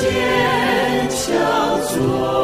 坚强做。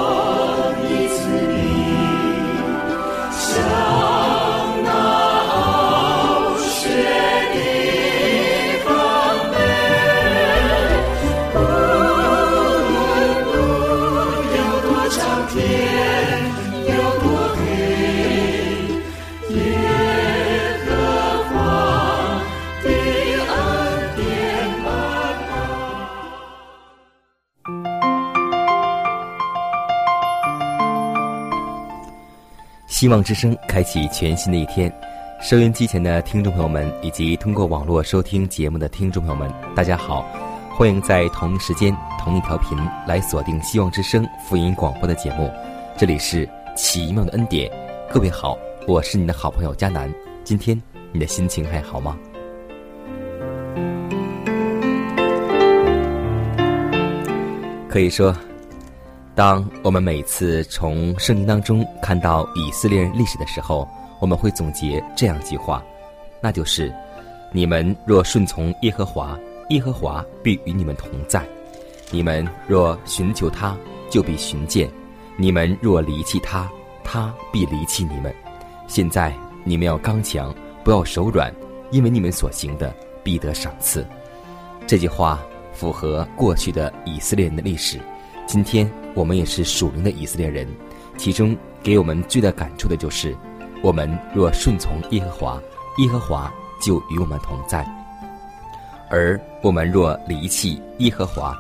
希望之声开启全新的一天，收音机前的听众朋友们，以及通过网络收听节目的听众朋友们，大家好！欢迎在同一时间、同一条频来锁定希望之声福音广播的节目。这里是奇妙的恩典，各位好，我是你的好朋友佳楠。今天你的心情还好吗？可以说。当我们每次从圣经当中看到以色列人历史的时候，我们会总结这样一句话，那就是：“你们若顺从耶和华，耶和华必与你们同在；你们若寻求他，就必寻见；你们若离弃他，他必离弃你们。现在你们要刚强，不要手软，因为你们所行的必得赏赐。”这句话符合过去的以色列人的历史。今天我们也是属灵的以色列人，其中给我们最大感触的就是：我们若顺从耶和华，耶和华就与我们同在；而我们若离弃耶和华，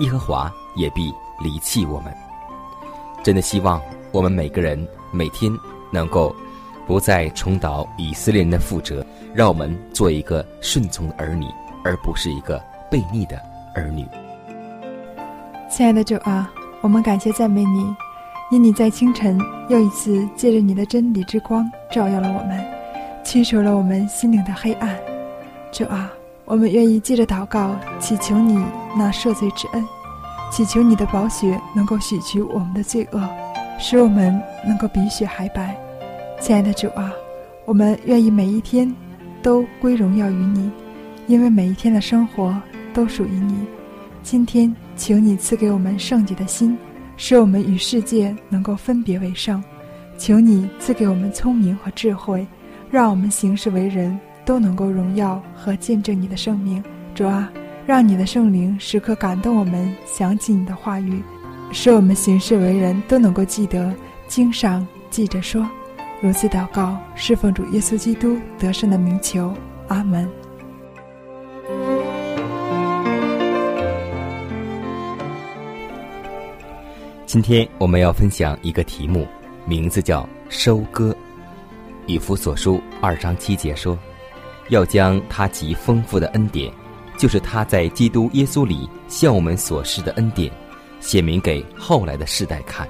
耶和华也必离弃我们。真的希望我们每个人每天能够不再重蹈以色列人的覆辙，让我们做一个顺从的儿女，而不是一个悖逆的儿女。亲爱的主啊，我们感谢赞美你，因你在清晨又一次借着你的真理之光照耀了我们，驱除了我们心灵的黑暗。主啊，我们愿意借着祷告祈求你那赦罪之恩，祈求你的宝血能够洗去我们的罪恶，使我们能够比雪还白。亲爱的主啊，我们愿意每一天都归荣耀于你，因为每一天的生活都属于你。今天。请你赐给我们圣洁的心，使我们与世界能够分别为圣。求你赐给我们聪明和智慧，让我们行事为人都能够荣耀和见证你的生命。主啊，让你的圣灵时刻感动我们，想起你的话语，使我们行事为人都能够记得经上记着说。如此祷告，侍奉主耶稣基督得胜的名求，阿门。今天我们要分享一个题目，名字叫“收割”。以弗所书二章七节说：“要将他极丰富的恩典，就是他在基督耶稣里向我们所施的恩典，显明给后来的世代看。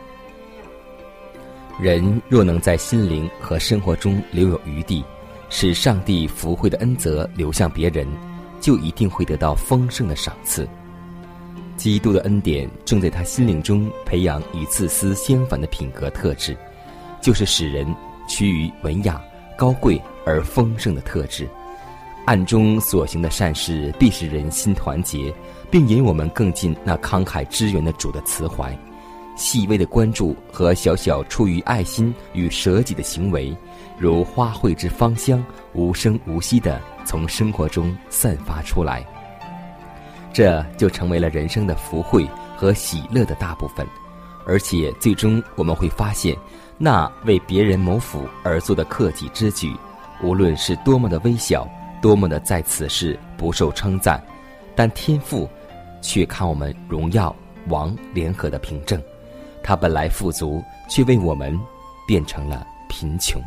人若能在心灵和生活中留有余地，使上帝福惠的恩泽流向别人，就一定会得到丰盛的赏赐。”基督的恩典正在他心灵中培养与自私相反的品格特质，就是使人趋于文雅、高贵而丰盛的特质。暗中所行的善事必使人心团结，并引我们更近那慷慨支援的主的慈怀。细微的关注和小小出于爱心与舍己的行为，如花卉之芳香，无声无息地从生活中散发出来。这就成为了人生的福慧和喜乐的大部分，而且最终我们会发现，那为别人谋福而做的克己之举，无论是多么的微小，多么的在此事不受称赞，但天赋却看我们荣耀王联合的凭证，他本来富足，却为我们变成了贫穷。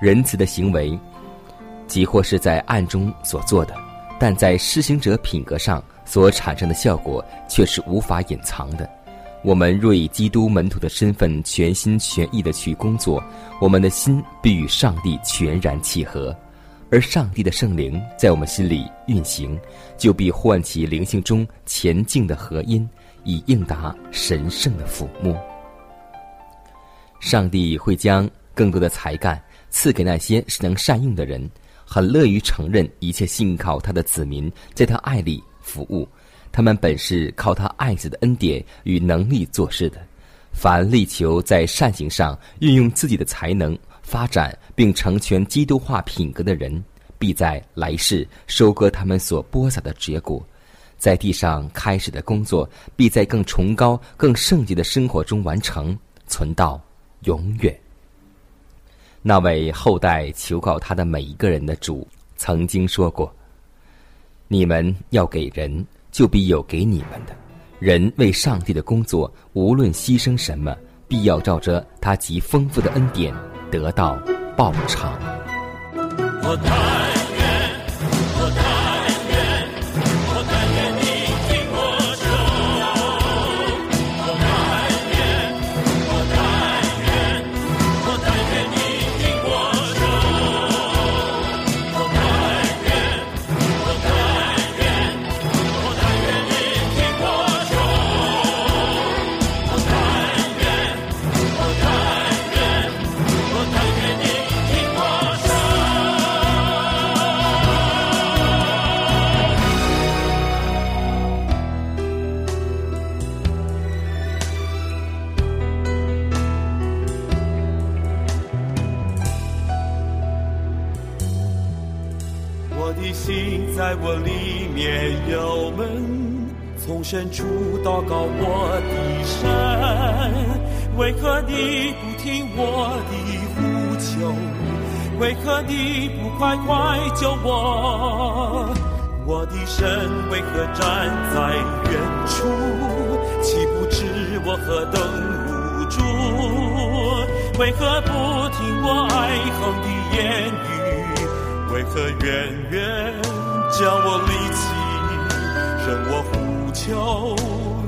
仁慈的行为，即或是在暗中所做的，但在施行者品格上所产生的效果，却是无法隐藏的。我们若以基督门徒的身份全心全意的去工作，我们的心必与上帝全然契合，而上帝的圣灵在我们心里运行，就必唤起灵性中前进的和音，以应答神圣的抚摸。上帝会将更多的才干赐给那些能善用的人，很乐于承认一切信靠他的子民在他爱里服务。他们本是靠他爱子的恩典与能力做事的，凡力求在善行上运用自己的才能发展并成全基督化品格的人，必在来世收割他们所播撒的结果，在地上开始的工作，必在更崇高、更圣洁的生活中完成，存到永远。那位后代求告他的每一个人的主曾经说过：“你们要给人。”就必有给你们的，人为上帝的工作，无论牺牲什么，必要照着他极丰富的恩典得到报偿。心在我里面有门，从深处祷告我的神，为何你不听我的呼求？为何你不快快救我？我的神为何站在远处？岂不知我何等无助？为何不听我哀恨的言语？为何远远将我离弃，任我呼？求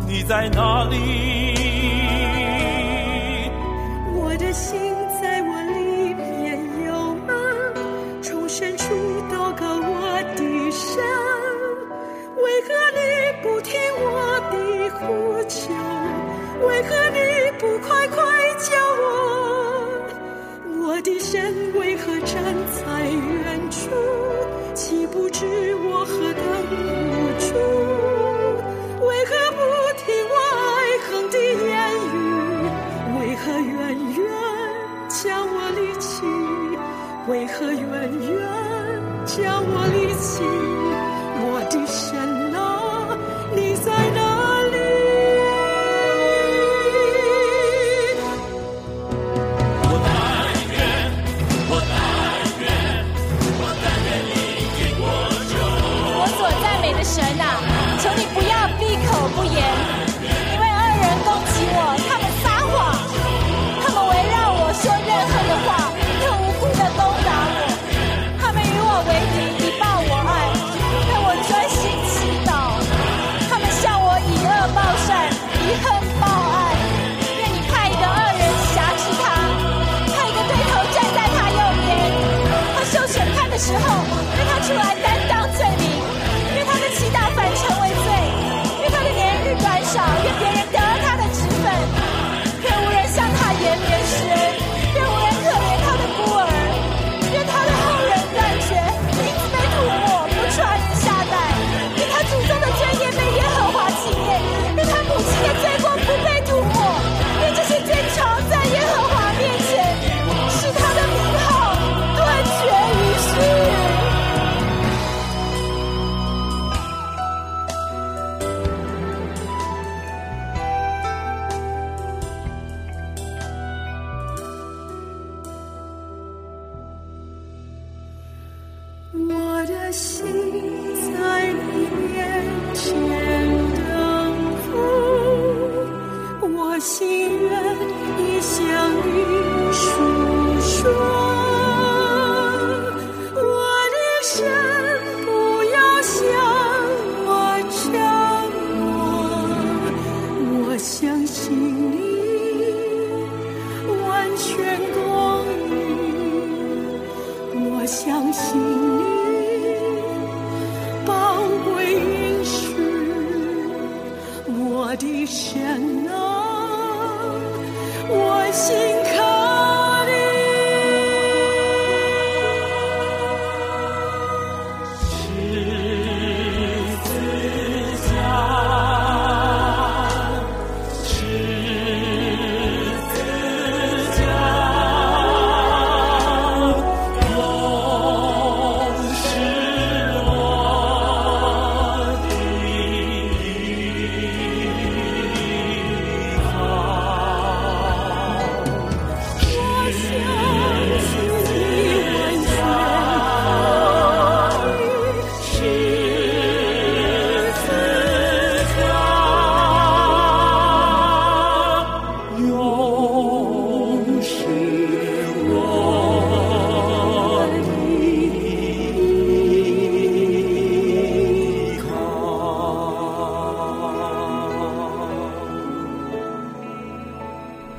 你在哪里？see.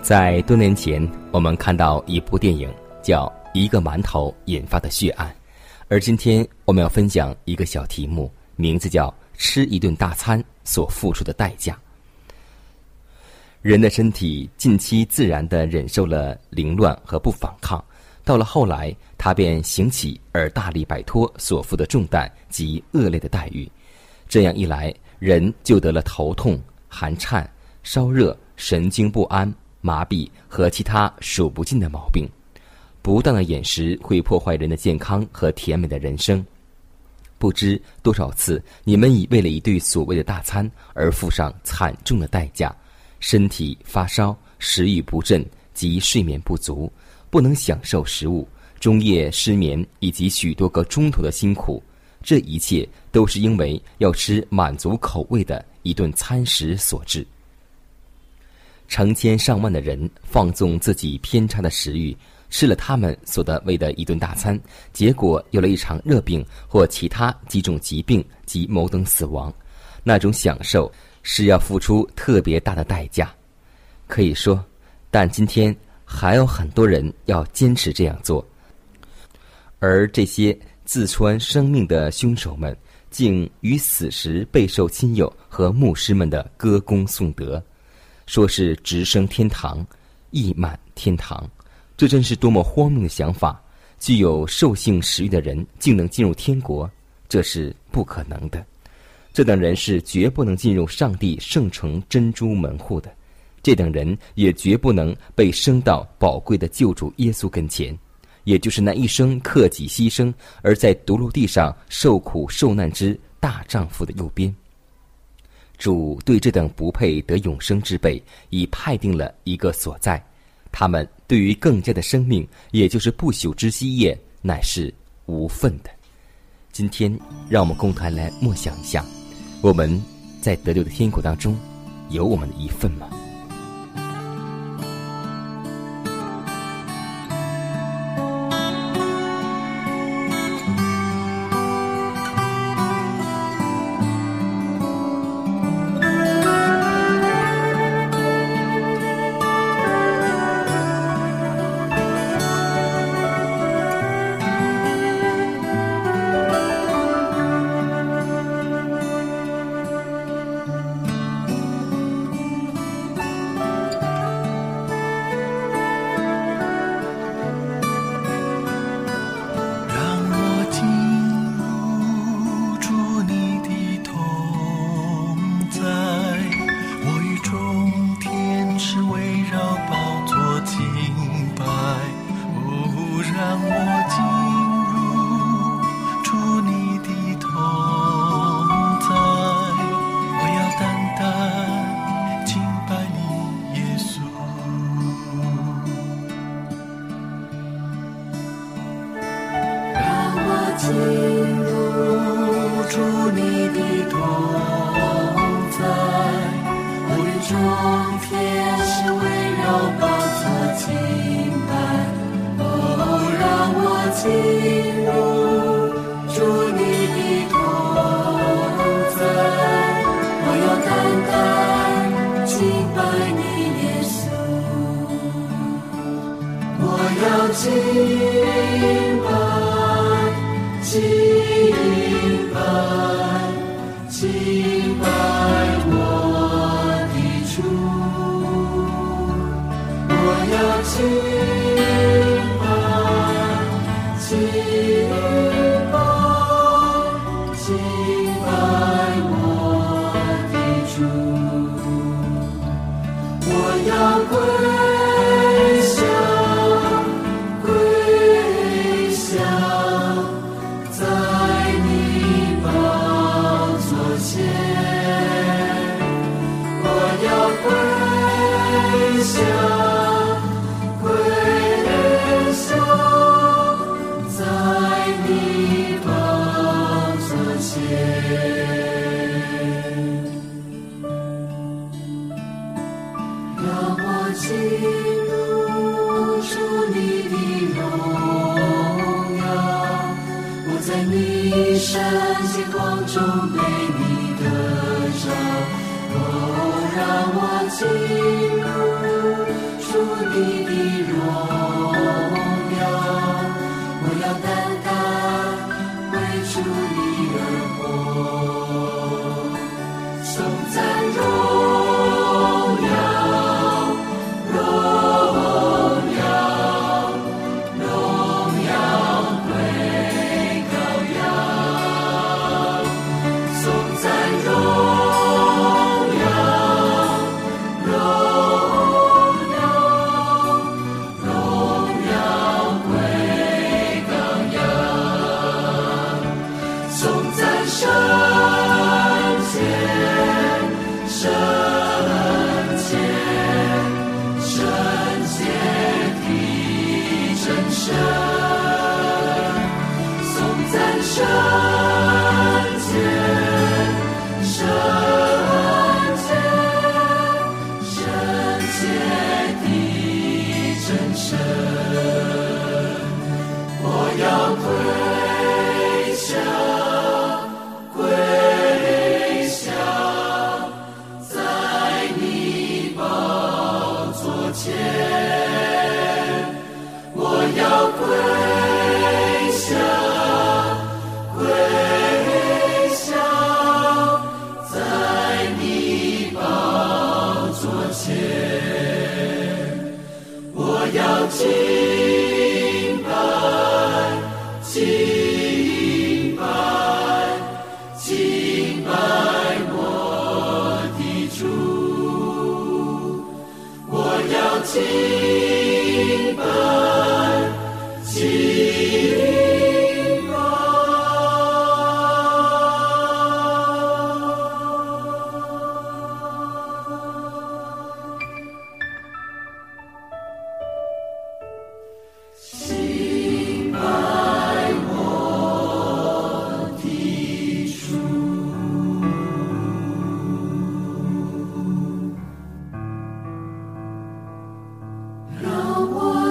在多年前，我们看到一部电影叫《一个馒头引发的血案》，而今天我们要分享一个小题目，名字叫“吃一顿大餐所付出的代价”。人的身体近期自然地忍受了凌乱和不反抗，到了后来，他便行起而大力摆脱所负的重担及恶劣的待遇。这样一来，人就得了头痛、寒颤、烧热、神经不安、麻痹和其他数不尽的毛病。不当的饮食会破坏人的健康和甜美的人生。不知多少次，你们已为了一顿所谓的大餐而付上惨重的代价，身体发烧、食欲不振及睡眠不足，不能享受食物，终夜失眠以及许多个钟头的辛苦。这一切都是因为要吃满足口味的一顿餐食所致。成千上万的人放纵自己偏差的食欲，吃了他们所得为的一顿大餐，结果有了一场热病或其他几种疾病及某等死亡。那种享受是要付出特别大的代价，可以说，但今天还有很多人要坚持这样做，而这些自穿生命的凶手们，竟于死时备受亲友和牧师们的歌功颂德。说是直升天堂，溢满天堂，这真是多么荒谬的想法！具有兽性食欲的人竟能进入天国，这是不可能的。这等人是绝不能进入上帝圣城珍珠门户的，这等人也绝不能被升到宝贵的救主耶稣跟前，也就是那一生克己牺牲而在独陆地上受苦受难之大丈夫的右边。主对这等不配得永生之辈已派定了一个所在，他们对于更加的生命，也就是不朽之基业，乃是无份的。今天，让我们共同来默想一下，我们在得救的天国当中，有我们的一份吗？see.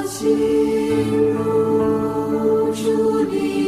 心如竹林。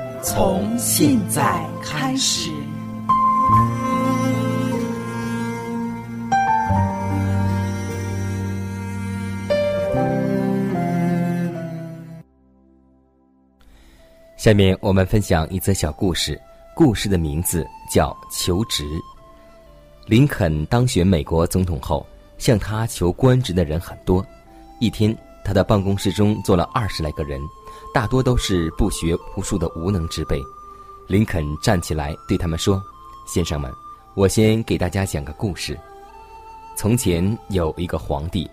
从现在开始。下面我们分享一则小故事，故事的名字叫《求职》。林肯当选美国总统后，向他求官职的人很多。一天，他的办公室中坐了二十来个人，大多都是不学无术的无能之辈。林肯站起来对他们说：“先生们，我先给大家讲个故事。从前有一个皇帝，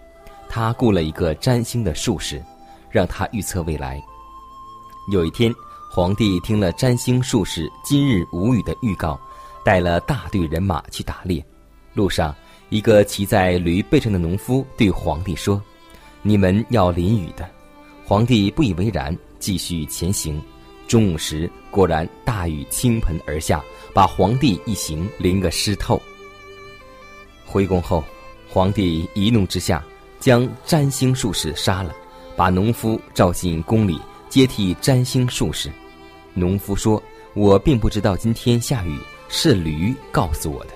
他雇了一个占星的术士，让他预测未来。有一天。”皇帝听了占星术士今日无雨的预告，带了大队人马去打猎。路上，一个骑在驴背上的农夫对皇帝说：“你们要淋雨的。”皇帝不以为然，继续前行。中午时，果然大雨倾盆而下，把皇帝一行淋个湿透。回宫后，皇帝一怒之下，将占星术士杀了，把农夫召进宫里。接替占星术士，农夫说：“我并不知道今天下雨，是驴告诉我的。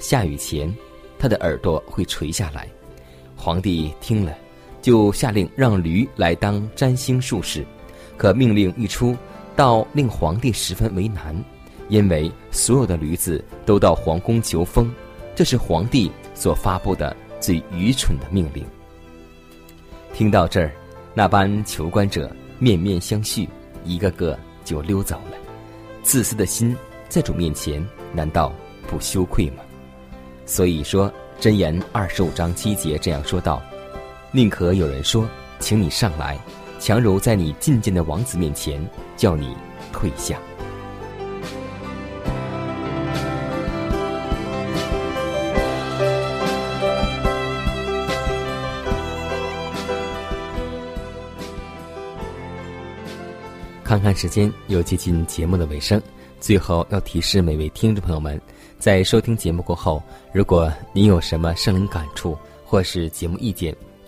下雨前，他的耳朵会垂下来。”皇帝听了，就下令让驴来当占星术士。可命令一出，倒令皇帝十分为难，因为所有的驴子都到皇宫求封，这是皇帝所发布的最愚蠢的命令。听到这儿，那班求官者。面面相觑，一个个就溜走了。自私的心在主面前，难道不羞愧吗？所以说，箴言二十五章七节这样说道：“宁可有人说，请你上来，强如在你觐见的王子面前，叫你退下。”看看时间，又接近节目的尾声。最后要提示每位听众朋友们，在收听节目过后，如果您有什么生灵感触或是节目意见，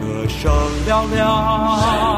歌声嘹亮